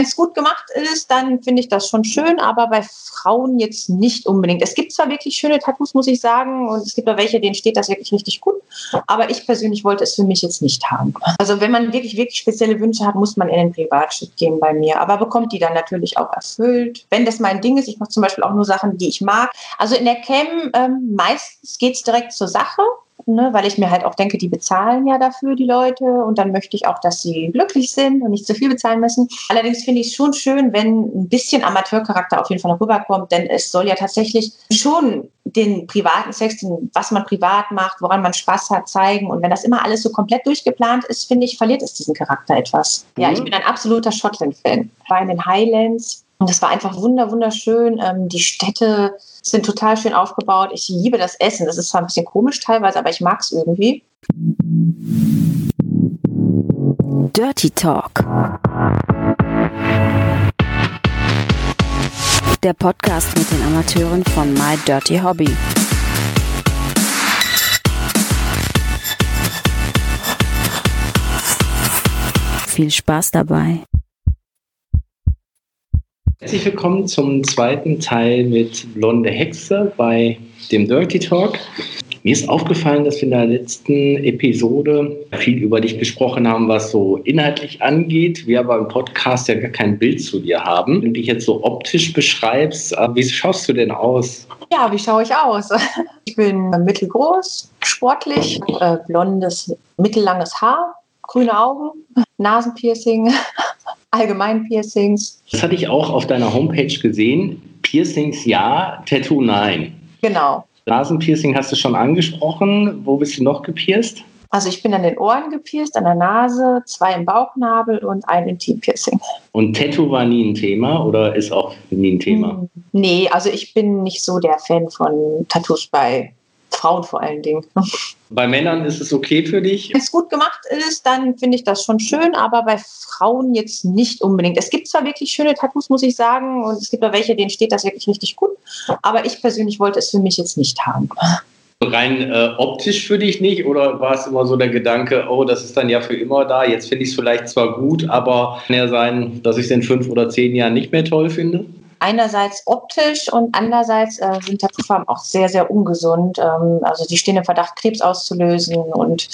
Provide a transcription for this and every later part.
Es gut gemacht ist, dann finde ich das schon schön, aber bei Frauen jetzt nicht unbedingt. Es gibt zwar wirklich schöne Tattoos, muss ich sagen, und es gibt auch welche, denen steht das wirklich richtig gut, aber ich persönlich wollte es für mich jetzt nicht haben. Also wenn man wirklich, wirklich spezielle Wünsche hat, muss man in den Privatschritt gehen bei mir, aber bekommt die dann natürlich auch erfüllt. Wenn das mein Ding ist, ich mache zum Beispiel auch nur Sachen, die ich mag. Also in der Cam ähm, meistens geht es direkt zur Sache ne, weil ich mir halt auch denke, die bezahlen ja dafür, die Leute. Und dann möchte ich auch, dass sie glücklich sind und nicht zu viel bezahlen müssen. Allerdings finde ich es schon schön, wenn ein bisschen Amateurcharakter auf jeden Fall noch rüberkommt, denn es soll ja tatsächlich schon den privaten Sex, den, was man privat macht, woran man Spaß hat, zeigen. Und wenn das immer alles so komplett durchgeplant ist, finde ich, verliert es diesen Charakter etwas. Mhm. Ja, ich bin ein absoluter Schottland-Fan. War in den Highlands und es war einfach wunder, wunderschön. Ähm, die Städte sind total schön aufgebaut. Ich liebe das Essen. Das ist zwar ein bisschen komisch teilweise, aber ich mag es irgendwie. Dirty Talk. Der Podcast mit den Amateuren von My Dirty Hobby. Viel Spaß dabei. Herzlich willkommen zum zweiten Teil mit Blonde Hexe bei dem Dirty Talk. Mir ist aufgefallen, dass wir in der letzten Episode viel über dich gesprochen haben, was so inhaltlich angeht. Wir aber im Podcast ja gar kein Bild zu dir haben. Wenn du dich jetzt so optisch beschreibst, äh, wie schaust du denn aus? Ja, wie schaue ich aus? Ich bin mittelgroß, sportlich, äh, blondes, mittellanges Haar, grüne Augen, Nasenpiercing, allgemein Piercings. Das hatte ich auch auf deiner Homepage gesehen. Piercings ja, Tattoo nein. Genau. Nasenpiercing hast du schon angesprochen. Wo bist du noch gepierst? Also ich bin an den Ohren gepierst, an der Nase, zwei im Bauchnabel und ein Intimpiercing. Und Tattoo war nie ein Thema oder ist auch nie ein Thema? Hm, nee, also ich bin nicht so der Fan von Tattoos bei Frauen vor allen Dingen. Bei Männern ist es okay für dich? Wenn es gut gemacht ist, dann finde ich das schon schön, aber bei Frauen jetzt nicht unbedingt. Es gibt zwar wirklich schöne Tattoos, muss ich sagen, und es gibt auch welche, denen steht das wirklich richtig gut, aber ich persönlich wollte es für mich jetzt nicht haben. Rein äh, optisch für dich nicht oder war es immer so der Gedanke, oh, das ist dann ja für immer da, jetzt finde ich es vielleicht zwar gut, aber kann ja sein, dass ich es in fünf oder zehn Jahren nicht mehr toll finde? Einerseits optisch und andererseits äh, sind Tattoofarben auch sehr, sehr ungesund. Ähm, also die stehen im Verdacht, Krebs auszulösen. Und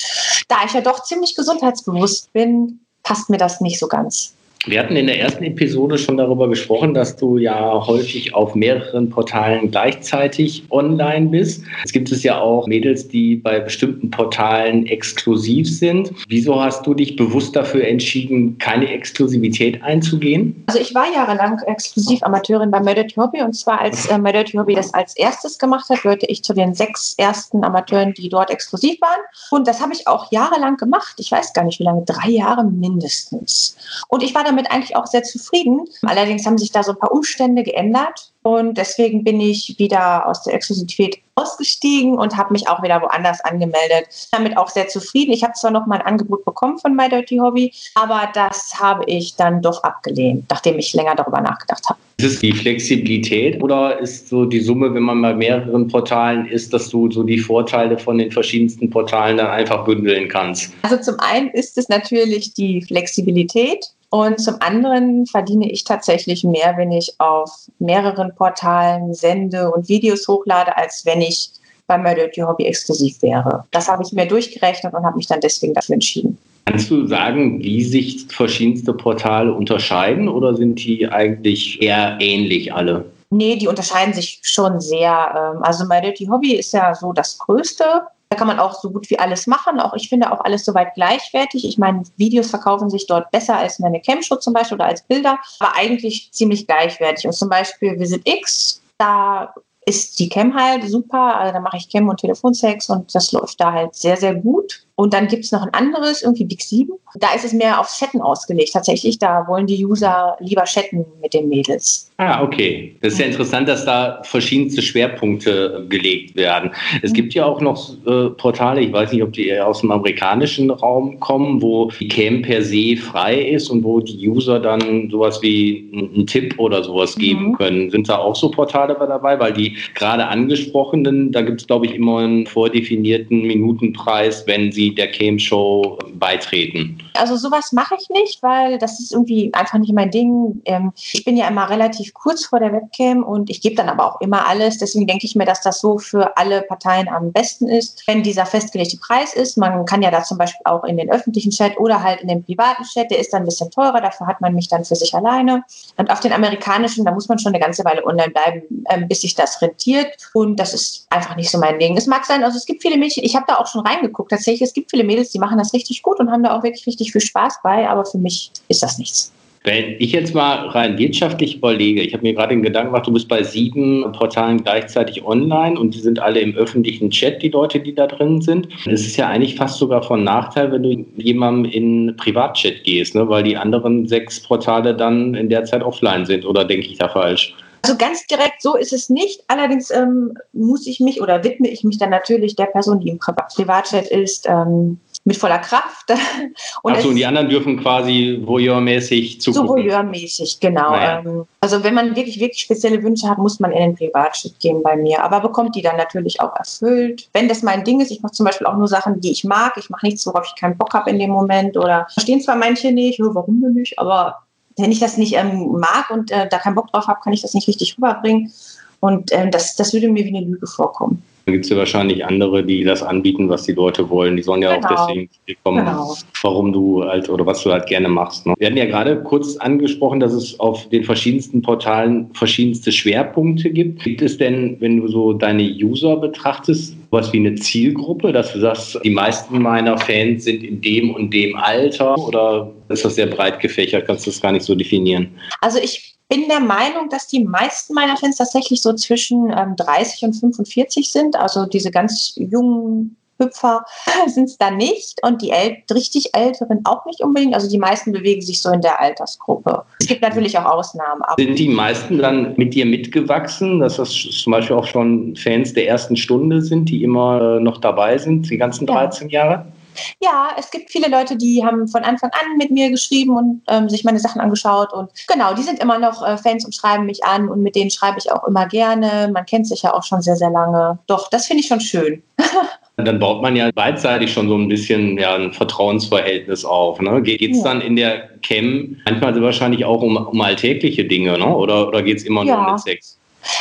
da ich ja doch ziemlich gesundheitsbewusst bin, passt mir das nicht so ganz. Wir hatten in der ersten Episode schon darüber gesprochen, dass du ja häufig auf mehreren Portalen gleichzeitig online bist. Es gibt es ja auch Mädels, die bei bestimmten Portalen exklusiv sind. Wieso hast du dich bewusst dafür entschieden, keine Exklusivität einzugehen? Also ich war jahrelang exklusiv Amateurin bei Murder Hobby und zwar als äh, Murder Hobby das als erstes gemacht hat, gehörte ich zu den sechs ersten Amateuren, die dort exklusiv waren. Und das habe ich auch jahrelang gemacht. Ich weiß gar nicht wie lange, drei Jahre mindestens. Und ich war dann damit eigentlich auch sehr zufrieden. Allerdings haben sich da so ein paar Umstände geändert und deswegen bin ich wieder aus der Exklusivität ausgestiegen und habe mich auch wieder woanders angemeldet. Damit auch sehr zufrieden. Ich habe zwar noch mal ein Angebot bekommen von My Dirty Hobby, aber das habe ich dann doch abgelehnt, nachdem ich länger darüber nachgedacht habe. Ist es die Flexibilität oder ist so die Summe, wenn man bei mehreren Portalen ist, dass du so die Vorteile von den verschiedensten Portalen dann einfach bündeln kannst? Also zum einen ist es natürlich die Flexibilität. Und zum anderen verdiene ich tatsächlich mehr, wenn ich auf mehreren Portalen sende und Videos hochlade, als wenn ich bei My Dirty Hobby exklusiv wäre. Das habe ich mir durchgerechnet und habe mich dann deswegen dafür entschieden. Kannst du sagen, wie sich verschiedenste Portale unterscheiden oder sind die eigentlich eher ähnlich alle? Nee, die unterscheiden sich schon sehr. Ähm, also My Dirty Hobby ist ja so das Größte da kann man auch so gut wie alles machen. Auch ich finde auch alles soweit gleichwertig. Ich meine, Videos verkaufen sich dort besser als eine Cam-Show zum Beispiel oder als Bilder, aber eigentlich ziemlich gleichwertig. Und zum Beispiel Visit X, da ist die Cam halt super. Also da mache ich Cam und Telefonsex und das läuft da halt sehr, sehr gut. Und dann gibt es noch ein anderes, irgendwie Big 7. Da ist es mehr auf Chatten ausgelegt. Tatsächlich, da wollen die User lieber chatten mit den Mädels. Ah, okay. Das ist ja interessant, dass da verschiedenste Schwerpunkte gelegt werden. Es gibt ja auch noch äh, Portale, ich weiß nicht, ob die eher aus dem amerikanischen Raum kommen, wo die Cam per se frei ist und wo die User dann sowas wie einen Tipp oder sowas geben mhm. können. Sind da auch so Portale dabei? Weil die gerade angesprochenen, da gibt es, glaube ich, immer einen vordefinierten Minutenpreis, wenn sie der Cam-Show beitreten. Also sowas mache ich nicht, weil das ist irgendwie einfach nicht mein Ding. Ähm, ich bin ja immer relativ relativ kurz vor der Webcam und ich gebe dann aber auch immer alles. Deswegen denke ich mir, dass das so für alle Parteien am besten ist, wenn dieser festgelegte Preis ist. Man kann ja da zum Beispiel auch in den öffentlichen Chat oder halt in den privaten Chat, der ist dann ein bisschen teurer, dafür hat man mich dann für sich alleine. Und auf den amerikanischen, da muss man schon eine ganze Weile online bleiben, ähm, bis sich das rentiert. Und das ist einfach nicht so mein Ding. Es mag sein, also es gibt viele Mädchen, ich habe da auch schon reingeguckt, tatsächlich, es gibt viele Mädels, die machen das richtig gut und haben da auch wirklich richtig viel Spaß bei, aber für mich ist das nichts. Wenn ich jetzt mal rein wirtschaftlich überlege, ich habe mir gerade den Gedanken gemacht, du bist bei sieben Portalen gleichzeitig online und die sind alle im öffentlichen Chat, die Leute, die da drin sind. Es ist ja eigentlich fast sogar von Nachteil, wenn du jemandem in Privatchat gehst, ne? weil die anderen sechs Portale dann in der Zeit offline sind. Oder denke ich da falsch? Also ganz direkt so ist es nicht. Allerdings ähm, muss ich mich oder widme ich mich dann natürlich der Person, die im Privatchat ist, ähm, mit voller Kraft. Und Achso, und die anderen dürfen quasi voyeurmäßig zugucken. So voyeurmäßig, genau. Naja. Ähm, also wenn man wirklich, wirklich spezielle Wünsche hat, muss man in den Privatchat gehen bei mir. Aber bekommt die dann natürlich auch erfüllt. Wenn das mein Ding ist, ich mache zum Beispiel auch nur Sachen, die ich mag. Ich mache nichts, worauf ich keinen Bock habe in dem Moment. Oder verstehen zwar manche nicht, warum denn nicht, aber wenn ich das nicht ähm, mag und äh, da keinen Bock drauf habe, kann ich das nicht richtig rüberbringen. Und ähm, das, das würde mir wie eine Lüge vorkommen. Dann gibt es ja wahrscheinlich andere, die das anbieten, was die Leute wollen. Die sollen ja genau. auch deswegen kommen, genau. warum du halt oder was du halt gerne machst. Ne? Wir hatten ja gerade kurz angesprochen, dass es auf den verschiedensten Portalen verschiedenste Schwerpunkte gibt. Gibt es denn, wenn du so deine User betrachtest, was wie eine Zielgruppe, dass du sagst, die meisten meiner Fans sind in dem und dem Alter oder ist das sehr breit gefächert? Kannst du das gar nicht so definieren? Also ich bin der Meinung, dass die meisten meiner Fans tatsächlich so zwischen ähm, 30 und 45 sind. Also diese ganz jungen Hüpfer sind es da nicht und die äl richtig Älteren auch nicht unbedingt. Also die meisten bewegen sich so in der Altersgruppe. Es gibt natürlich auch Ausnahmen. sind die meisten dann mit dir mitgewachsen, dass das zum Beispiel auch schon Fans der ersten Stunde sind, die immer äh, noch dabei sind, die ganzen 13 ja. Jahre? Ja, es gibt viele Leute, die haben von Anfang an mit mir geschrieben und ähm, sich meine Sachen angeschaut. Und genau, die sind immer noch äh, Fans und schreiben mich an und mit denen schreibe ich auch immer gerne. Man kennt sich ja auch schon sehr, sehr lange. Doch, das finde ich schon schön. Dann baut man ja beidseitig schon so ein bisschen ja, ein Vertrauensverhältnis auf. Ne? Geht es ja. dann in der Cam manchmal wahrscheinlich auch um, um alltägliche Dinge, ne? oder, oder geht es immer ja. nur um den Sex?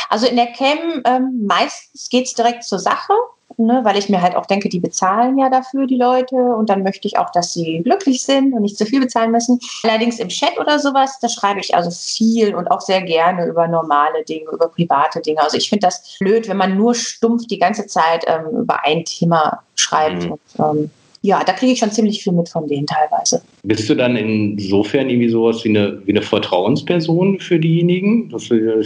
Also in der Cam ähm, meistens geht es direkt zur Sache ne, weil ich mir halt auch denke, die bezahlen ja dafür, die Leute, und dann möchte ich auch, dass sie glücklich sind und nicht zu viel bezahlen müssen. Allerdings im Chat oder sowas, da schreibe ich also viel und auch sehr gerne über normale Dinge, über private Dinge. Also ich finde das blöd, wenn man nur stumpf die ganze Zeit ähm, über ein Thema schreibt. Mhm. Und, ähm, ja, da kriege ich schon ziemlich viel mit von denen teilweise. Bist du dann insofern irgendwie sowas wie eine, wie eine Vertrauensperson für diejenigen, dass wir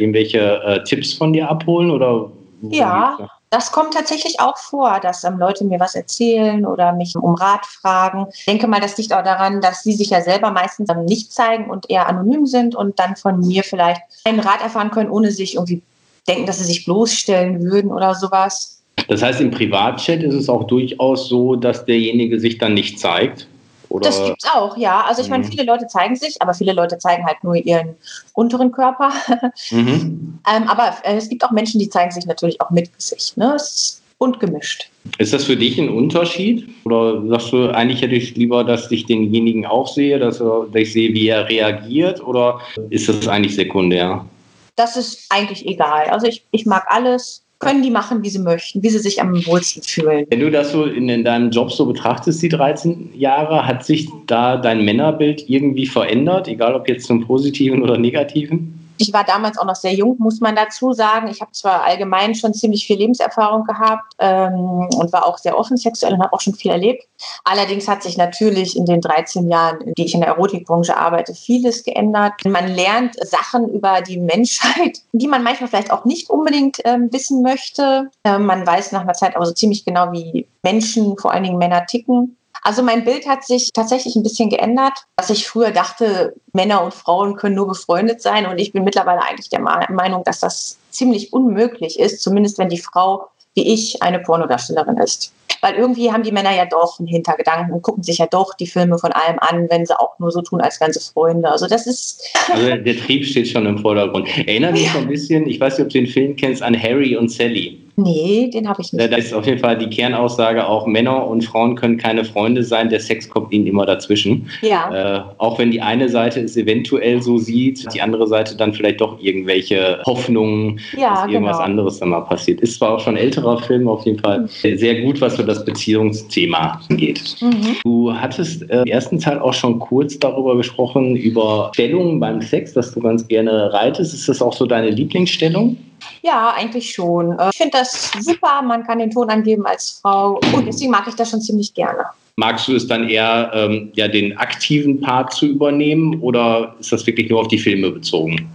irgendwelche äh, Tipps von dir abholen oder? Ja, das kommt tatsächlich auch vor, dass ähm, Leute mir was erzählen oder mich um Rat fragen. Ich denke mal, das liegt auch daran, dass sie sich ja selber meistens ähm, nicht zeigen und eher anonym sind und dann von mir vielleicht einen Rat erfahren können, ohne sich irgendwie denken, dass sie sich bloßstellen würden oder sowas. Das heißt, im Privatchat ist es auch durchaus so, dass derjenige sich dann nicht zeigt. Oder? Das gibt's auch, ja. Also ich mhm. meine, viele Leute zeigen sich, aber viele Leute zeigen halt nur ihren unteren Körper. Mhm. ähm, aber äh, es gibt auch Menschen, die zeigen sich natürlich auch mit Gesicht. Ne? und gemischt. Ist das für dich ein Unterschied? Oder sagst du, eigentlich hätte ich lieber, dass ich denjenigen auch sehe, dass, dass ich sehe, wie er reagiert? Oder ist das eigentlich sekundär? Das ist eigentlich egal. Also ich, ich mag alles können die machen, wie sie möchten, wie sie sich am wohlsten fühlen. Wenn du das so in, in, deinem Job so betrachtest, die 13 Jahre, hat sich da dein Männerbild irgendwie verändert, egal ob jetzt zum Positiven oder Negativen? Ich war damals auch noch sehr jung, muss man dazu sagen. Ich habe zwar allgemein schon ziemlich viel Lebenserfahrung gehabt ähm, und war auch sehr offen sexuell und habe auch schon viel erlebt. Allerdings hat sich natürlich in den 13 Jahren, in die ich in der Erotikbranche arbeite, vieles geändert. Man lernt Sachen über die Menschheit, die man manchmal vielleicht auch nicht unbedingt ähm, wissen möchte. Ähm, man weiß nach einer Zeit aber so ziemlich genau, wie Menschen, vor allen Dingen Männer, ticken. Also mein Bild hat sich tatsächlich ein bisschen geändert, dass ich früher dachte, Männer und Frauen können nur befreundet sein und ich bin mittlerweile eigentlich der Meinung, dass das ziemlich unmöglich ist, zumindest wenn die Frau wie ich eine Pornodarstellerin ist. Weil irgendwie haben die Männer ja doch einen Hintergedanken und gucken sich ja doch die Filme von allem an, wenn sie auch nur so tun als ganze Freunde. Also das ist. Also der Trieb steht schon im Vordergrund. Erinnert mich ja. so ein bisschen, ich weiß nicht, ob du den Film kennst, an Harry und Sally. Nee, den habe ich nicht. Da ist auf jeden Fall die Kernaussage auch, Männer und Frauen können keine Freunde sein, der Sex kommt ihnen immer dazwischen. Ja. Äh, auch wenn die eine Seite es eventuell so sieht, die andere Seite dann vielleicht doch irgendwelche Hoffnungen, ja, dass irgendwas genau. anderes dann mal passiert. Ist zwar auch schon ein älterer Film, auf jeden Fall mhm. sehr gut, was für das Beziehungsthema angeht. Mhm. Du hattest äh, im ersten Teil auch schon kurz darüber gesprochen, über Stellungen beim Sex, dass du ganz gerne reitest. Ist das auch so deine Lieblingsstellung? Ja, eigentlich schon. Äh, ich finde das super, man kann den Ton angeben als Frau und deswegen mag ich das schon ziemlich gerne. Magst du es dann eher, ähm, ja, den aktiven Part zu übernehmen oder ist das wirklich nur auf die Filme bezogen?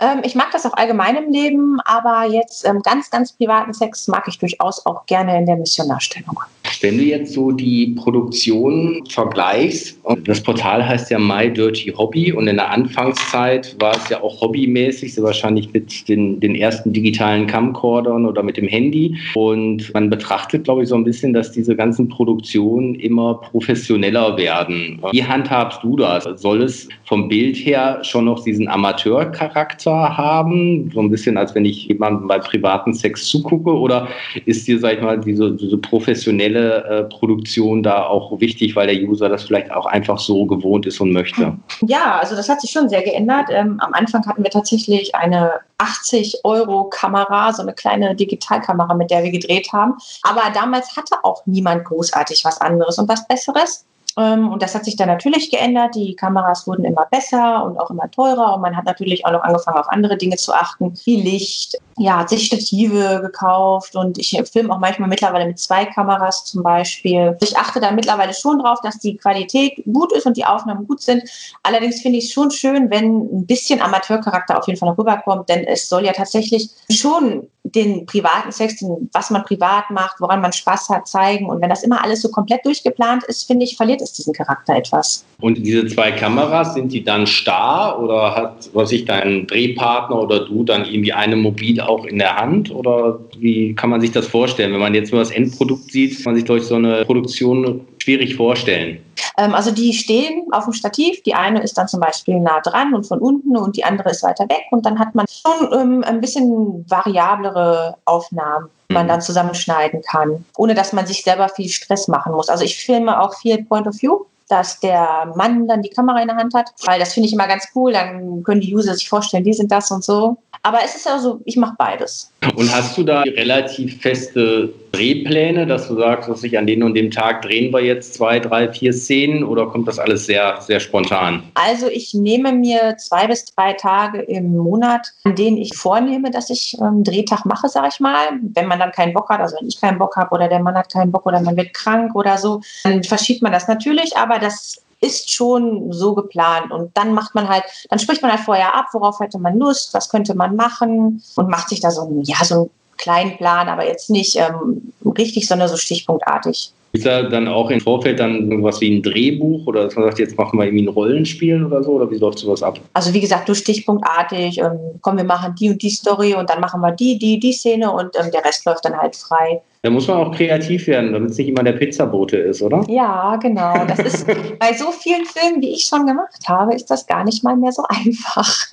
Ähm, ich mag das auch allgemein im Leben, aber jetzt ähm, ganz, ganz privaten Sex mag ich durchaus auch gerne in der Missionarstellung. Wenn du jetzt so die Produktion vergleichst, das Portal heißt ja My Dirty Hobby und in der Anfangszeit war es ja auch hobbymäßig, so wahrscheinlich mit den, den ersten digitalen Camcordern oder mit dem Handy. Und man betrachtet, glaube ich, so ein bisschen, dass diese ganzen Produktionen immer professioneller werden. Wie handhabst du das? Soll es vom Bild her schon noch diesen Amateurcharakter haben? So ein bisschen, als wenn ich jemandem bei privaten Sex zugucke? Oder ist dir, sag ich mal, diese, diese professionelle äh, Produktion da auch wichtig, weil der User das vielleicht auch einfach so gewohnt ist und möchte? Ja, also das hat sich schon sehr geändert. Ähm, am Anfang hatten wir tatsächlich eine 80 Euro Kamera, so eine kleine Digitalkamera, mit der wir gedreht haben. Aber damals hatte auch niemand großartig was anderes und was Besseres. Ähm, und das hat sich dann natürlich geändert. Die Kameras wurden immer besser und auch immer teurer. Und man hat natürlich auch noch angefangen, auf andere Dinge zu achten, wie Licht. Ja, hat sich Stative gekauft und ich filme auch manchmal mittlerweile mit zwei Kameras zum Beispiel. Ich achte da mittlerweile schon drauf, dass die Qualität gut ist und die Aufnahmen gut sind. Allerdings finde ich es schon schön, wenn ein bisschen Amateurcharakter auf jeden Fall noch rüberkommt, denn es soll ja tatsächlich schon den privaten Sex, den, was man privat macht, woran man Spaß hat, zeigen. Und wenn das immer alles so komplett durchgeplant ist, finde ich, verliert es diesen Charakter etwas. Und diese zwei Kameras, sind die dann starr oder hat, was ich, dein Drehpartner oder du dann irgendwie eine Mobil auch in der Hand? Oder wie kann man sich das vorstellen? Wenn man jetzt nur das Endprodukt sieht, kann man sich durch so eine Produktion schwierig vorstellen. Ähm, also die stehen auf dem Stativ. Die eine ist dann zum Beispiel nah dran und von unten und die andere ist weiter weg. Und dann hat man schon ähm, ein bisschen variablere Aufnahmen die man mhm. dann zusammenschneiden kann, ohne dass man sich selber viel Stress machen muss. Also ich filme auch viel Point of View dass der Mann dann die Kamera in der Hand hat, weil das finde ich immer ganz cool. Dann können die User sich vorstellen, die sind das und so. Aber es ist ja so, ich mache beides. Und hast du da relativ feste Drehpläne, dass du sagst, dass ich an den und dem Tag drehen wir jetzt zwei, drei, vier Szenen oder kommt das alles sehr, sehr spontan? Also ich nehme mir zwei bis drei Tage im Monat, an denen ich vornehme, dass ich einen ähm, Drehtag mache, sage ich mal. Wenn man dann keinen Bock hat, also wenn ich keinen Bock habe oder der Mann hat keinen Bock oder man wird krank oder so, dann verschiebt man das natürlich, aber das ist schon so geplant. Und dann macht man halt, dann spricht man halt vorher ab, worauf hätte man Lust, was könnte man machen und macht sich da so ein, ja, so einen kleinen Plan, aber jetzt nicht ähm, richtig, sondern so stichpunktartig. Ist da dann auch im Vorfeld dann irgendwas wie ein Drehbuch oder dass man sagt, jetzt machen wir irgendwie ein Rollenspiel oder so? Oder wie läuft sowas ab? Also wie gesagt, nur stichpunktartig. Ähm, komm, wir machen die und die Story und dann machen wir die, die, die Szene und ähm, der Rest läuft dann halt frei. Da muss man auch kreativ werden, damit es nicht immer der Pizzabote ist, oder? Ja, genau. Das ist bei so vielen Filmen, wie ich schon gemacht habe, ist das gar nicht mal mehr so einfach.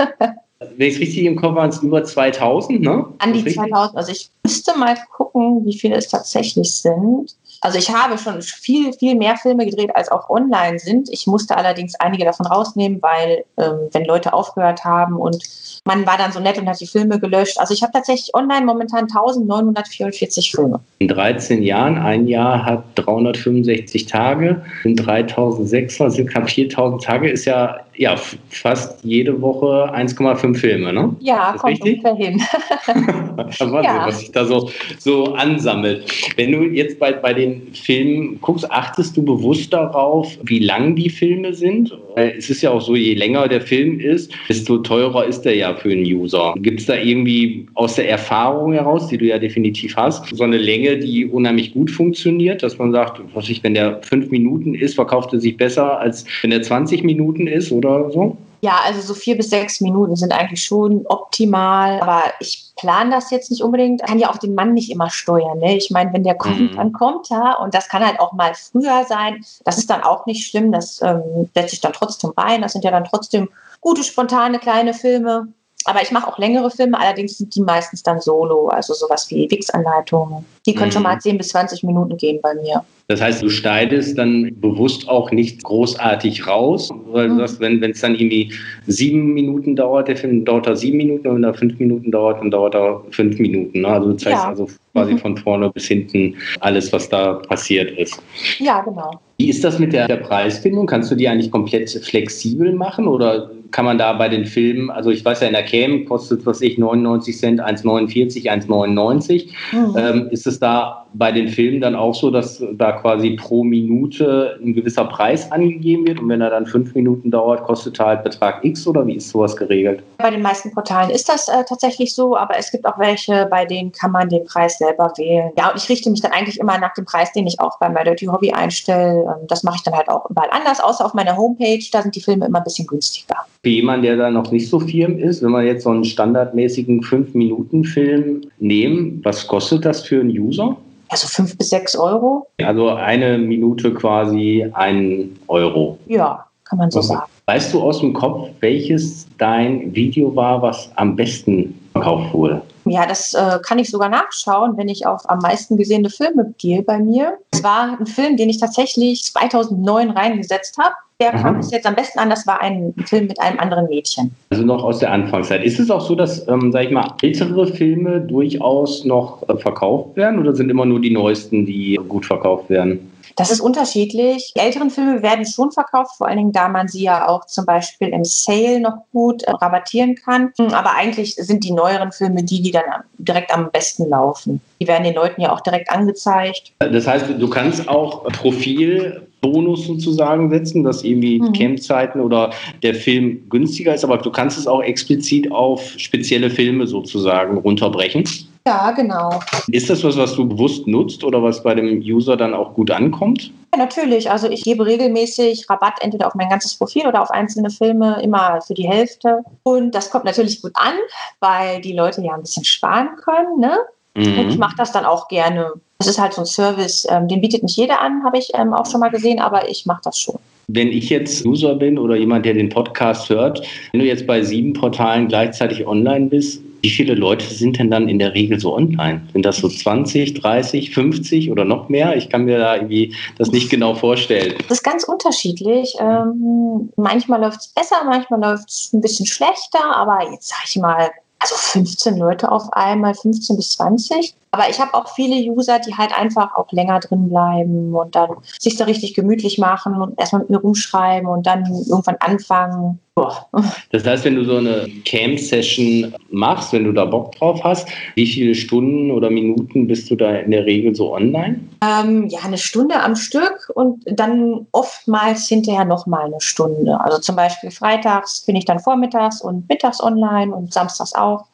Wenn ich es richtig im Kopf habe, waren es über 2000, ne? An die 2000. Also ich müsste mal gucken, wie viele es tatsächlich sind. Also ich habe schon viel, viel mehr Filme gedreht, als auch online sind. Ich musste allerdings einige davon rausnehmen, weil ähm, wenn Leute aufgehört haben und man war dann so nett und hat die Filme gelöscht. Also ich habe tatsächlich online momentan 1944 Filme. In 13 Jahren, ein Jahr hat 365 Tage, sind 3600, sind knapp 4000 Tage, ist ja, ja fast jede Woche 1,5 Filme, ne? Ja, kommt richtig? hin. Wahnsinn, ja. was sich da so, so ansammelt. Wenn du jetzt bei, bei den Filmen guckst, achtest du bewusst darauf, wie lang die Filme sind? Es ist ja auch so, je länger der Film ist, desto teurer ist der ja für einen User. Gibt es da irgendwie aus der Erfahrung heraus, die du ja definitiv hast, so eine Länge, die unheimlich gut funktioniert, dass man sagt, was ich, wenn der fünf Minuten ist, verkauft er sich besser, als wenn der 20 Minuten ist oder so? Ja, also so vier bis sechs Minuten sind eigentlich schon optimal. Aber ich plane das jetzt nicht unbedingt. Kann ja auch den Mann nicht immer steuern. Ne? Ich meine, wenn der kommt, mhm. dann kommt er. Und das kann halt auch mal früher sein. Das ist dann auch nicht schlimm. Das ähm, setze ich dann trotzdem rein. Das sind ja dann trotzdem gute, spontane kleine Filme. Aber ich mache auch längere Filme, allerdings sind die meistens dann solo, also sowas wie Wix-Anleitungen. Die können mhm. schon mal 10 bis 20 Minuten gehen bei mir. Das heißt, du schneidest dann bewusst auch nicht großartig raus, weil du mhm. sagst, wenn es dann irgendwie sieben Minuten dauert, der Film dauert da sieben Minuten, und wenn er fünf Minuten dauert, dann dauert er fünf Minuten. Ne? Also du zeigst ja. also quasi mhm. von vorne bis hinten alles, was da passiert ist. Ja, genau. Wie ist das mit der, der Preisfindung? Kannst du die eigentlich komplett flexibel machen oder kann man da bei den Filmen, also ich weiß ja, in der Cam kostet, was ich, 99 Cent, 1,49, 1,99. Mhm. Ähm, ist es da bei den Filmen dann auch so, dass da quasi pro Minute ein gewisser Preis angegeben wird und wenn er dann fünf Minuten dauert, kostet er halt Betrag X oder wie ist sowas geregelt? Bei den meisten Portalen ist das äh, tatsächlich so, aber es gibt auch welche, bei denen kann man den Preis selber wählen. Ja, und ich richte mich dann eigentlich immer nach dem Preis, den ich auch bei My Dirty Hobby einstelle. Ähm, das mache ich dann halt auch überall anders, außer auf meiner Homepage, da sind die Filme immer ein bisschen günstiger. Für jemanden, der da noch nicht so firm ist, wenn wir jetzt so einen standardmäßigen 5-Minuten-Film nehmen, was kostet das für einen User? Also fünf bis sechs Euro. Also eine Minute quasi ein Euro. Ja, kann man so was, sagen. Weißt du aus dem Kopf, welches dein Video war, was am besten verkauft wurde? Ja, das äh, kann ich sogar nachschauen, wenn ich auf am meisten gesehene Filme gehe bei mir. Es war ein Film, den ich tatsächlich 2009 reingesetzt habe. Der Aha. kam es jetzt am besten an, das war ein Film mit einem anderen Mädchen. Also noch aus der Anfangszeit. Ist es auch so, dass, ähm, sag ich mal, ältere Filme durchaus noch äh, verkauft werden oder sind immer nur die neuesten, die gut verkauft werden? Das ist unterschiedlich. Die älteren Filme werden schon verkauft, vor allen Dingen, da man sie ja auch zum Beispiel im Sale noch gut äh, rabattieren kann. Aber eigentlich sind die neueren Filme die, die dann direkt am besten laufen. Die werden den Leuten ja auch direkt angezeigt. Das heißt, du kannst auch Profilbonus sozusagen setzen, dass irgendwie mhm. Campzeiten oder der Film günstiger ist, aber du kannst es auch explizit auf spezielle Filme sozusagen runterbrechen. Ja, genau. Ist das was, was du bewusst nutzt oder was bei dem User dann auch gut ankommt? Ja, natürlich. Also ich gebe regelmäßig Rabatt entweder auf mein ganzes Profil oder auf einzelne Filme, immer für die Hälfte. Und das kommt natürlich gut an, weil die Leute ja ein bisschen sparen können. Ne? Mhm. Und ich mache das dann auch gerne. Das ist halt so ein Service, ähm, den bietet nicht jeder an, habe ich ähm, auch schon mal gesehen, aber ich mache das schon. Wenn ich jetzt User bin oder jemand, der den Podcast hört, wenn du jetzt bei sieben Portalen gleichzeitig online bist, wie viele Leute sind denn dann in der Regel so online? Sind das so 20, 30, 50 oder noch mehr? Ich kann mir da irgendwie das nicht genau vorstellen. Das ist ganz unterschiedlich. Ähm, manchmal läuft es besser, manchmal läuft es ein bisschen schlechter, aber jetzt sage ich mal, also 15 Leute auf einmal, 15 bis 20. Aber ich habe auch viele User, die halt einfach auch länger drin bleiben und dann sich da richtig gemütlich machen und erstmal mit mir rumschreiben und dann irgendwann anfangen. Boah. Das heißt, wenn du so eine Camp-Session machst, wenn du da Bock drauf hast, wie viele Stunden oder Minuten bist du da in der Regel so online? Ähm, ja, eine Stunde am Stück und dann oftmals hinterher nochmal eine Stunde. Also zum Beispiel freitags bin ich dann vormittags und mittags online und samstags auch.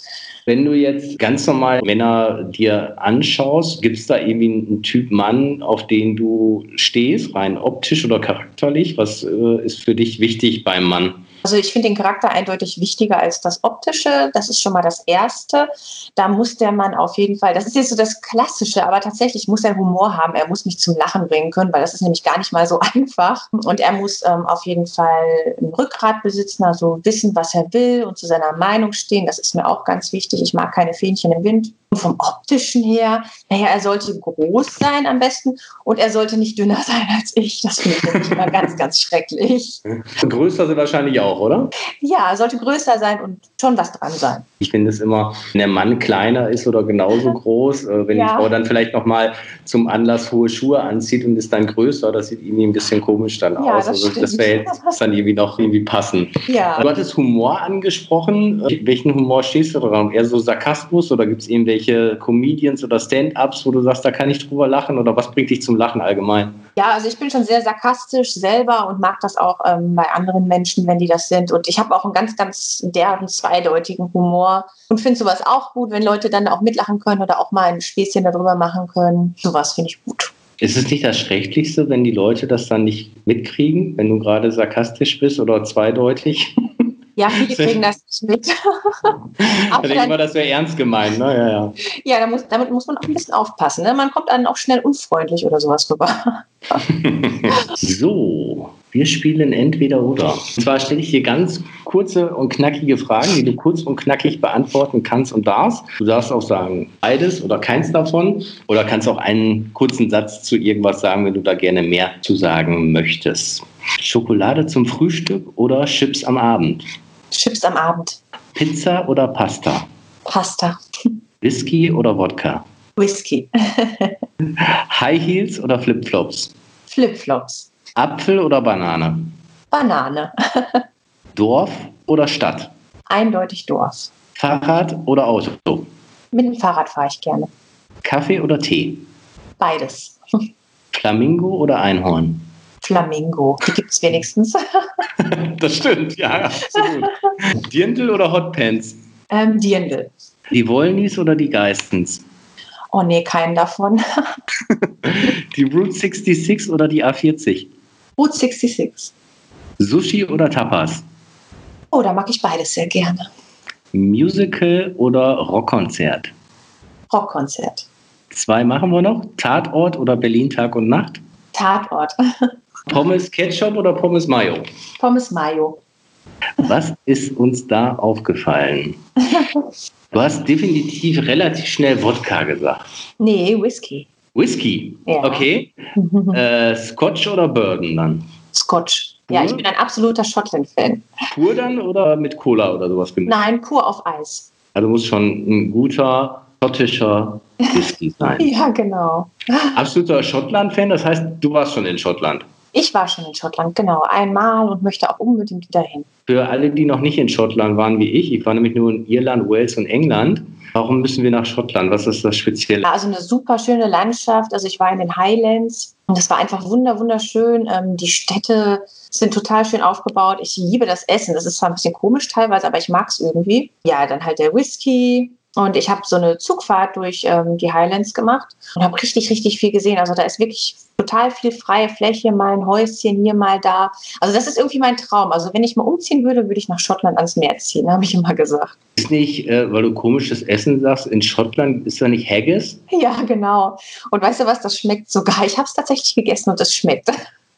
Wenn du jetzt ganz normal Männer dir anschaust, gibt es da irgendwie einen Typ Mann, auf den du stehst, rein optisch oder charakterlich? Was äh, ist für dich wichtig beim Mann? Also ich finde den Charakter eindeutig wichtiger als das Optische. Das ist schon mal das Erste. Da muss der Mann auf jeden Fall, das ist jetzt so das Klassische, aber tatsächlich muss er Humor haben. Er muss mich zum Lachen bringen können, weil das ist nämlich gar nicht mal so einfach. Und er muss ähm, auf jeden Fall ein Rückgrat besitzen, also wissen, was er will und zu seiner Meinung stehen. Das ist mir auch ganz wichtig. Ich mag keine Fähnchen im Wind. Vom optischen her, naja, er sollte groß sein am besten und er sollte nicht dünner sein als ich. Das finde ich immer ganz, ganz schrecklich. Größer sind wahrscheinlich auch, oder? Ja, er sollte größer sein und schon was dran sein. Ich finde es immer, wenn der Mann kleiner ist oder genauso groß, äh, wenn ja. die Frau dann vielleicht nochmal zum Anlass hohe Schuhe anzieht und ist dann größer, das sieht irgendwie ein bisschen komisch dann ja, aus. Das also das wäre jetzt dann irgendwie noch irgendwie passen. Ja. Du hattest Humor angesprochen. Welchen Humor stehst du dran? Eher so Sarkasmus oder gibt es irgendwelche irgendwelche Comedians oder Stand-ups, wo du sagst, da kann ich drüber lachen oder was bringt dich zum Lachen allgemein? Ja, also ich bin schon sehr sarkastisch selber und mag das auch ähm, bei anderen Menschen, wenn die das sind. Und ich habe auch einen ganz, ganz derben, zweideutigen Humor und finde sowas auch gut, wenn Leute dann auch mitlachen können oder auch mal ein Späßchen darüber machen können. Sowas finde ich gut. Ist es nicht das Schrecklichste, wenn die Leute das dann nicht mitkriegen, wenn du gerade sarkastisch bist oder zweideutig? Ja, viele kriegen das nicht mit. ich denke mal, das wäre ernst gemeint, ne? Ja, ja. ja da muss, damit muss man auch ein bisschen aufpassen. Ne? Man kommt dann auch schnell unfreundlich oder sowas rüber. so, wir spielen entweder oder. Und zwar stelle ich dir ganz kurze und knackige Fragen, die du kurz und knackig beantworten kannst und darfst. Du darfst auch sagen beides oder keins davon. Oder kannst auch einen kurzen Satz zu irgendwas sagen, wenn du da gerne mehr zu sagen möchtest. Schokolade zum Frühstück oder Chips am Abend? Chips am Abend. Pizza oder Pasta? Pasta. Whisky oder Wodka? Whisky. High Heels oder Flipflops? Flipflops. Apfel oder Banane? Banane. Dorf oder Stadt? Eindeutig Dorf. Fahrrad oder Auto? Mit dem Fahrrad fahre ich gerne. Kaffee oder Tee? Beides. Flamingo oder Einhorn? Flamingo. Die gibt es wenigstens. das stimmt, ja, absolut. Dirndl oder Hotpants? Ähm, Dirndl. Die Wollnies oder die Geistens? Oh nee, keinen davon. die Route 66 oder die A40? Route 66. Sushi oder Tapas? Oh, da mag ich beides sehr gerne. Musical oder Rockkonzert? Rockkonzert. Zwei machen wir noch. Tatort oder Berlin Tag und Nacht? Tatort. Pommes Ketchup oder Pommes Mayo? Pommes Mayo. Was ist uns da aufgefallen? Du hast definitiv relativ schnell Wodka gesagt. Nee, Whisky. Whisky? Ja. Okay. äh, Scotch oder Bourbon dann? Scotch. Pur? Ja, ich bin ein absoluter Schottland-Fan. Pur dann oder mit Cola oder sowas gemischt? Nein, pur auf Eis. Also muss schon ein guter schottischer Whisky sein. ja, genau. Absoluter Schottland-Fan, das heißt, du warst schon in Schottland. Ich war schon in Schottland, genau, einmal und möchte auch unbedingt wieder hin. Für alle, die noch nicht in Schottland waren wie ich, ich war nämlich nur in Irland, Wales und England. Warum müssen wir nach Schottland? Was ist das Spezielle? Also eine super schöne Landschaft. Also ich war in den Highlands und das war einfach wunder wunderschön. Ähm, die Städte sind total schön aufgebaut. Ich liebe das Essen. Das ist zwar ein bisschen komisch teilweise, aber ich mag es irgendwie. Ja, dann halt der Whisky, und ich habe so eine Zugfahrt durch ähm, die Highlands gemacht und habe richtig, richtig viel gesehen. Also da ist wirklich total viel freie Fläche, mal ein Häuschen hier, mal da. Also das ist irgendwie mein Traum. Also wenn ich mal umziehen würde, würde ich nach Schottland ans Meer ziehen, habe ich immer gesagt. Ist nicht, äh, weil du komisches Essen sagst, in Schottland ist da nicht Haggis? Ja, genau. Und weißt du was, das schmeckt sogar. Ich habe es tatsächlich gegessen und es schmeckt.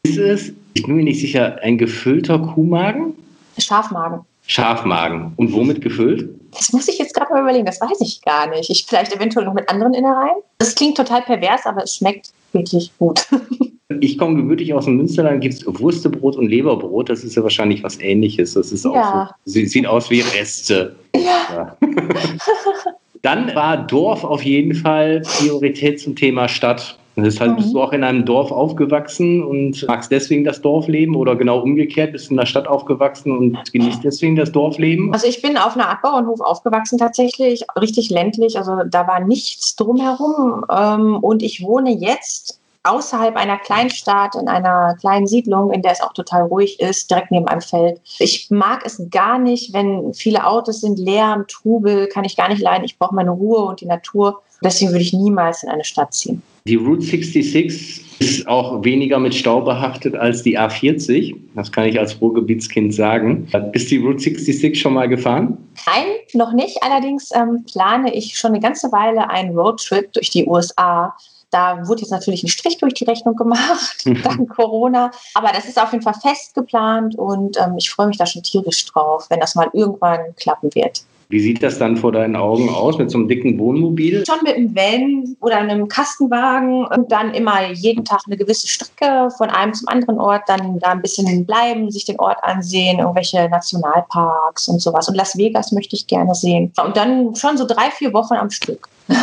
Ist es, ich bin mir nicht sicher, ein gefüllter Kuhmagen? Schafmagen. Schafmagen. Und womit gefüllt? Das muss ich jetzt gerade mal überlegen, das weiß ich gar nicht. Ich vielleicht eventuell noch mit anderen Innereien. Das klingt total pervers, aber es schmeckt wirklich gut. Ich komme gebürtig aus dem Münsterland, gibt es Wurstebrot und Leberbrot. Das ist ja wahrscheinlich was ähnliches. Das ist auch ja. so, sieht aus wie Reste. Ja. ja. Dann war Dorf auf jeden Fall Priorität zum Thema Stadt. Deshalb mhm. bist du auch in einem Dorf aufgewachsen und magst deswegen das Dorfleben oder genau umgekehrt, bist in der Stadt aufgewachsen und genießt deswegen das Dorfleben? Also ich bin auf einer Art Bauernhof aufgewachsen tatsächlich, richtig ländlich, also da war nichts drumherum ähm, und ich wohne jetzt außerhalb einer Kleinstadt, in einer kleinen Siedlung, in der es auch total ruhig ist, direkt neben einem Feld. Ich mag es gar nicht, wenn viele Autos sind, Lärm, Trubel, kann ich gar nicht leiden. Ich brauche meine Ruhe und die Natur. Deswegen würde ich niemals in eine Stadt ziehen. Die Route 66 ist auch weniger mit Stau behaftet als die A40. Das kann ich als Ruhrgebietskind sagen. Bist die Route 66 schon mal gefahren? Nein, noch nicht. Allerdings ähm, plane ich schon eine ganze Weile einen Roadtrip durch die USA. Da wurde jetzt natürlich ein Strich durch die Rechnung gemacht, dank Corona. Aber das ist auf jeden Fall fest geplant und ähm, ich freue mich da schon tierisch drauf, wenn das mal irgendwann klappen wird. Wie sieht das dann vor deinen Augen aus mit so einem dicken Wohnmobil? Schon mit einem Van oder einem Kastenwagen und dann immer jeden Tag eine gewisse Strecke von einem zum anderen Ort, dann da ein bisschen bleiben, sich den Ort ansehen, irgendwelche Nationalparks und sowas. Und Las Vegas möchte ich gerne sehen. Und dann schon so drei, vier Wochen am Stück.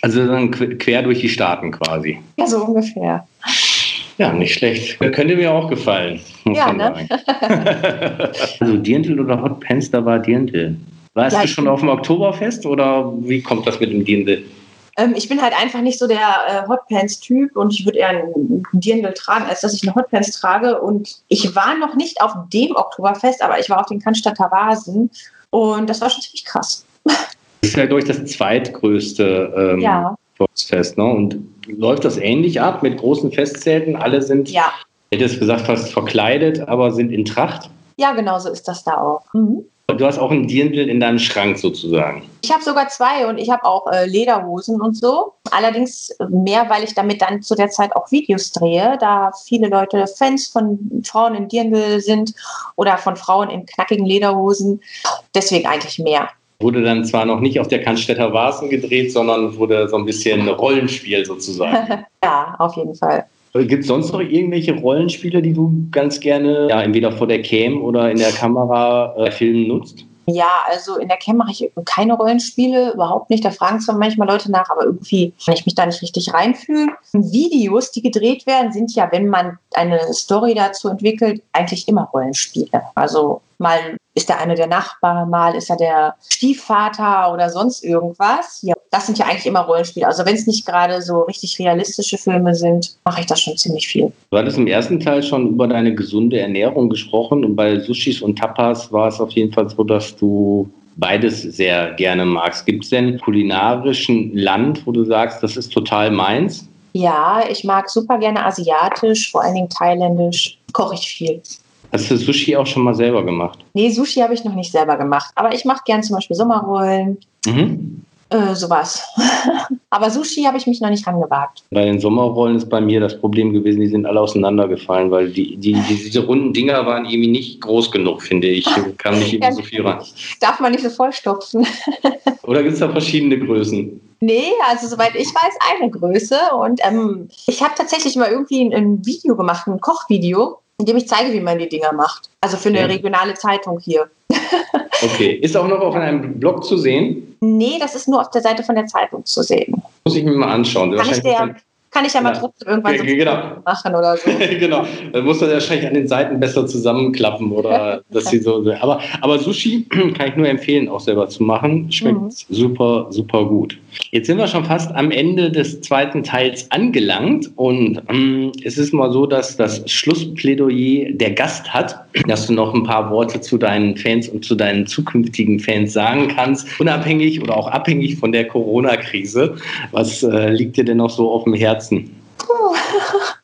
Also dann quer durch die Staaten quasi. Ja, so ungefähr. Ja, nicht schlecht. Könnte mir auch gefallen. ja, ne? also Dirndl oder Hot Pants, da war Dirndl. Warst ja, du schon auf dem Oktoberfest oder wie kommt das mit dem Dirndl? Ähm, ich bin halt einfach nicht so der äh, Hotpants-Typ und ich würde eher ein Dirndl tragen, als dass ich eine Hotpants trage. Und ich war noch nicht auf dem Oktoberfest, aber ich war auf den Cannstatter Vasen und das war schon ziemlich krass. Das ist ja, durch das zweitgrößte ähm, ja. Volksfest. Ne? Und läuft das ähnlich ab mit großen Festzelten? Alle sind, ja. ich hätte es gesagt, fast verkleidet, aber sind in Tracht? Ja, genau so ist das da auch. Mhm. Du hast auch ein Dirndl in deinem Schrank sozusagen. Ich habe sogar zwei und ich habe auch äh, Lederhosen und so. Allerdings mehr, weil ich damit dann zu der Zeit auch Videos drehe, da viele Leute Fans von Frauen in Dirndl sind oder von Frauen in knackigen Lederhosen. Deswegen eigentlich mehr. Wurde dann zwar noch nicht auf der Cannstätter Vasen gedreht, sondern wurde so ein bisschen Rollenspiel sozusagen. ja, auf jeden Fall. Gibt es sonst noch irgendwelche Rollenspiele, die du ganz gerne ja, entweder vor der Cam oder in der Kamera äh, filmen nutzt? Ja, also in der Cam mache ich keine Rollenspiele, überhaupt nicht. Da fragen zwar manchmal Leute nach, aber irgendwie kann ich mich da nicht richtig reinfühlen. Videos, die gedreht werden, sind ja, wenn man eine Story dazu entwickelt, eigentlich immer Rollenspiele. Also mal ist der eine der Nachbar, mal ist er der Stiefvater oder sonst irgendwas. Ja, das sind ja eigentlich immer Rollenspiele. Also wenn es nicht gerade so richtig realistische Filme sind, mache ich das schon ziemlich viel. Du hattest im ersten Teil schon über deine gesunde Ernährung gesprochen und bei Sushis und Tapas war es auf jeden Fall so, dass du beides sehr gerne magst. Gibt es denn kulinarischen Land, wo du sagst, das ist total meins? Ja, ich mag super gerne asiatisch, vor allen Dingen thailändisch. Koche ich viel. Hast du Sushi auch schon mal selber gemacht? Nee, Sushi habe ich noch nicht selber gemacht. Aber ich mache gern zum Beispiel Sommerrollen. Mhm. Äh, sowas. Aber Sushi habe ich mich noch nicht rangewagt. Bei den Sommerrollen ist bei mir das Problem gewesen, die sind alle auseinandergefallen, weil die, die, die diese runden Dinger waren irgendwie nicht groß genug, finde ich. Kam nicht ja, so viel rein. Darf man nicht so vollstopfen. Oder gibt es da verschiedene Größen? Nee, also soweit ich weiß, eine Größe. Und ähm, ich habe tatsächlich mal irgendwie ein, ein Video gemacht, ein Kochvideo in dem ich zeige, wie man die Dinger macht. Also für eine regionale Zeitung hier. okay. Ist auch noch auf einem Blog zu sehen? Nee, das ist nur auf der Seite von der Zeitung zu sehen. Muss ich mir mal anschauen. Kann ich dir, kann ich ja mal ja. irgendwann so genau. machen oder so. genau. Dann muss man wahrscheinlich an den Seiten besser zusammenklappen oder dass sie so. Aber, aber Sushi kann ich nur empfehlen, auch selber zu machen. Schmeckt mhm. super, super gut. Jetzt sind wir schon fast am Ende des zweiten Teils angelangt und ähm, es ist mal so, dass das Schlussplädoyer der Gast hat, dass du noch ein paar Worte zu deinen Fans und zu deinen zukünftigen Fans sagen kannst, unabhängig oder auch abhängig von der Corona-Krise. Was äh, liegt dir denn noch so auf dem Herzen? Herzen?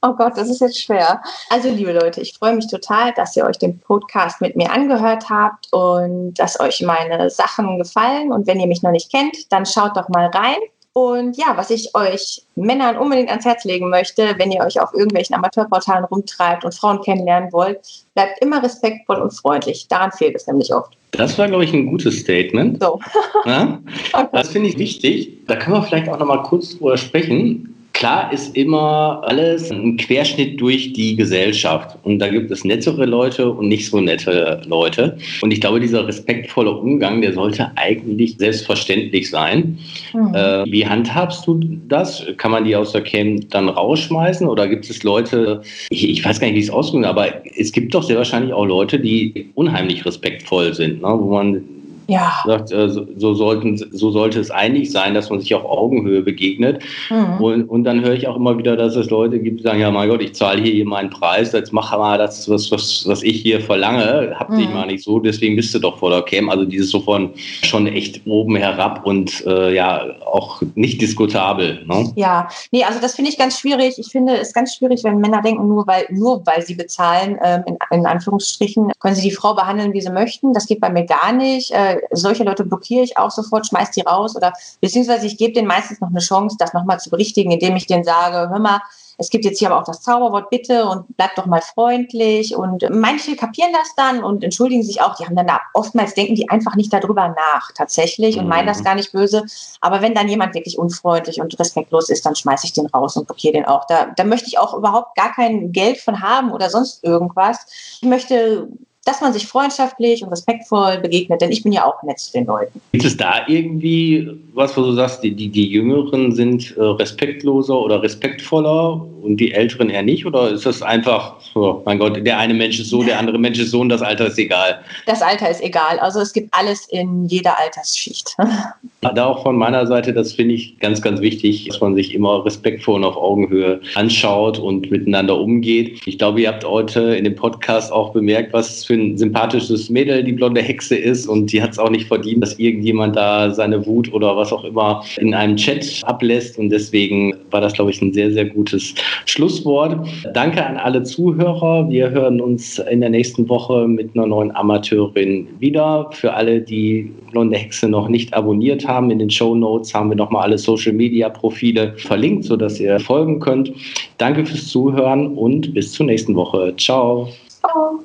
Oh Gott, das ist jetzt schwer. Also, liebe Leute, ich freue mich total, dass ihr euch den Podcast mit mir angehört habt und dass euch meine Sachen gefallen. Und wenn ihr mich noch nicht kennt, dann schaut doch mal rein. Und ja, was ich euch Männern unbedingt ans Herz legen möchte, wenn ihr euch auf irgendwelchen Amateurportalen rumtreibt und Frauen kennenlernen wollt, bleibt immer respektvoll und freundlich. Daran fehlt es nämlich oft. Das war, glaube ich, ein gutes Statement. So. Ja, das finde ich wichtig. Da können wir vielleicht auch noch mal kurz drüber sprechen. Klar ist immer alles ein Querschnitt durch die Gesellschaft. Und da gibt es nettere Leute und nicht so nette Leute. Und ich glaube, dieser respektvolle Umgang, der sollte eigentlich selbstverständlich sein. Mhm. Äh, wie handhabst du das? Kann man die aus der Cam dann rausschmeißen? Oder gibt es Leute, ich, ich weiß gar nicht, wie es ausgeht, aber es gibt doch sehr wahrscheinlich auch Leute, die unheimlich respektvoll sind, ne? wo man ja. Sagt, äh, so, sollten, so sollte es eigentlich sein, dass man sich auf Augenhöhe begegnet. Mhm. Und, und dann höre ich auch immer wieder, dass es Leute gibt, die sagen, ja mein Gott, ich zahle hier meinen Preis, jetzt mach mal das, was, was, was ich hier verlange, hab mhm. dich mal nicht so, deswegen bist du doch vor der Cam. Also dieses so von schon echt oben herab und äh, ja, auch nicht diskutabel. Ne? Ja, nee, also das finde ich ganz schwierig. Ich finde es ganz schwierig, wenn Männer denken, nur weil, nur weil sie bezahlen, ähm, in, in Anführungsstrichen, können sie die Frau behandeln, wie sie möchten. Das geht bei mir gar nicht. Äh, solche Leute blockiere ich auch sofort, schmeiß die raus oder beziehungsweise ich gebe denen meistens noch eine Chance, das nochmal zu berichtigen, indem ich denen sage, hör mal, es gibt jetzt hier aber auch das Zauberwort bitte und bleib doch mal freundlich. Und manche kapieren das dann und entschuldigen sich auch. Die haben dann da oftmals denken die einfach nicht darüber nach tatsächlich und meinen das mhm. gar nicht böse. Aber wenn dann jemand wirklich unfreundlich und respektlos ist, dann schmeiße ich den raus und blockiere den auch. Da, da möchte ich auch überhaupt gar kein Geld von haben oder sonst irgendwas. Ich möchte dass man sich freundschaftlich und respektvoll begegnet, denn ich bin ja auch nett zu den Leuten. Gibt es da irgendwie was, wo du sagst, die, die, die Jüngeren sind äh, respektloser oder respektvoller und die Älteren eher nicht? Oder ist das einfach, oh mein Gott, der eine Mensch ist so, der andere Mensch ist so und das Alter ist egal? Das Alter ist egal. Also es gibt alles in jeder Altersschicht. Da auch von meiner Seite, das finde ich ganz, ganz wichtig, dass man sich immer respektvoll und auf Augenhöhe anschaut und miteinander umgeht. Ich glaube, ihr habt heute in dem Podcast auch bemerkt, was für ein sympathisches Mädel die blonde Hexe ist und die hat es auch nicht verdient, dass irgendjemand da seine Wut oder was auch immer in einem Chat ablässt und deswegen war das, glaube ich, ein sehr, sehr gutes Schlusswort. Danke an alle Zuhörer. Wir hören uns in der nächsten Woche mit einer neuen Amateurin wieder. Für alle, die blonde Hexe noch nicht abonniert haben, in den Show Notes haben wir nochmal alle Social Media Profile verlinkt, sodass ihr folgen könnt. Danke fürs Zuhören und bis zur nächsten Woche. Ciao. Ciao.